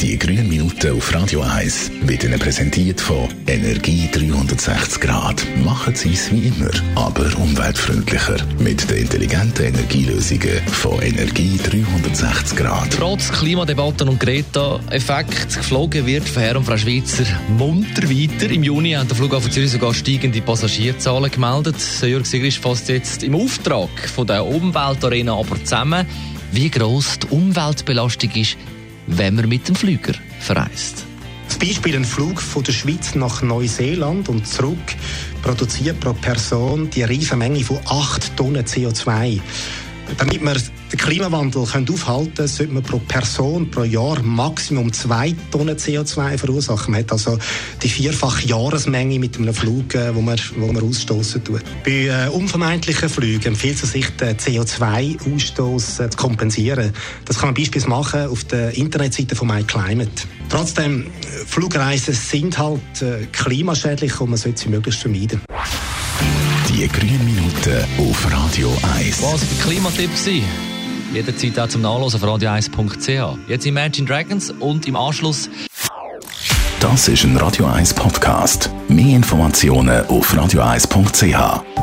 Die grünen Minuten auf Radio 1 wird Ihnen präsentiert von Energie 360 Grad. Machen Sie es wie immer, aber umweltfreundlicher. Mit den intelligenten Energielösungen von Energie 360 Grad. Trotz Klimadebatten und Greta-Effekt geflogen wird von Herr und Frau Schweizer munter weiter. Im Juni hat der Flughafen Zürich sogar steigende Passagierzahlen gemeldet. Jörg Sigrist fasst jetzt im Auftrag von der Umweltarena aber zusammen, wie gross die Umweltbelastung ist, wenn man mit dem Flüger verreist. Zum Beispiel ein Flug von der Schweiz nach Neuseeland und zurück produziert pro Person die riesige Menge von 8 Tonnen CO2. Damit wir den Klimawandel aufhalten können, sollte man pro Person pro Jahr Maximum 2 Tonnen CO2 verursachen. Man hat also die vierfache Jahresmenge mit einem Flug, äh, wo man, wo man ausstoßen tut. Bei äh, unvermeidlichen Flügen empfiehlt es sich, den CO2-Ausstoß äh, zu kompensieren. Das kann man beispielsweise machen auf der Internetseite von MyClimate. Trotzdem, Flugreisen sind halt äh, klimaschädlich und man sollte sie möglichst vermeiden. Die grünen Minuten auf Radio 1. Was für Klimatipps sind? Jederzeit auch zum Nachlesen auf radio1.ch. Jetzt Imagine Dragons und im Anschluss. Das ist ein Radio 1 Podcast. Mehr Informationen auf radio1.ch.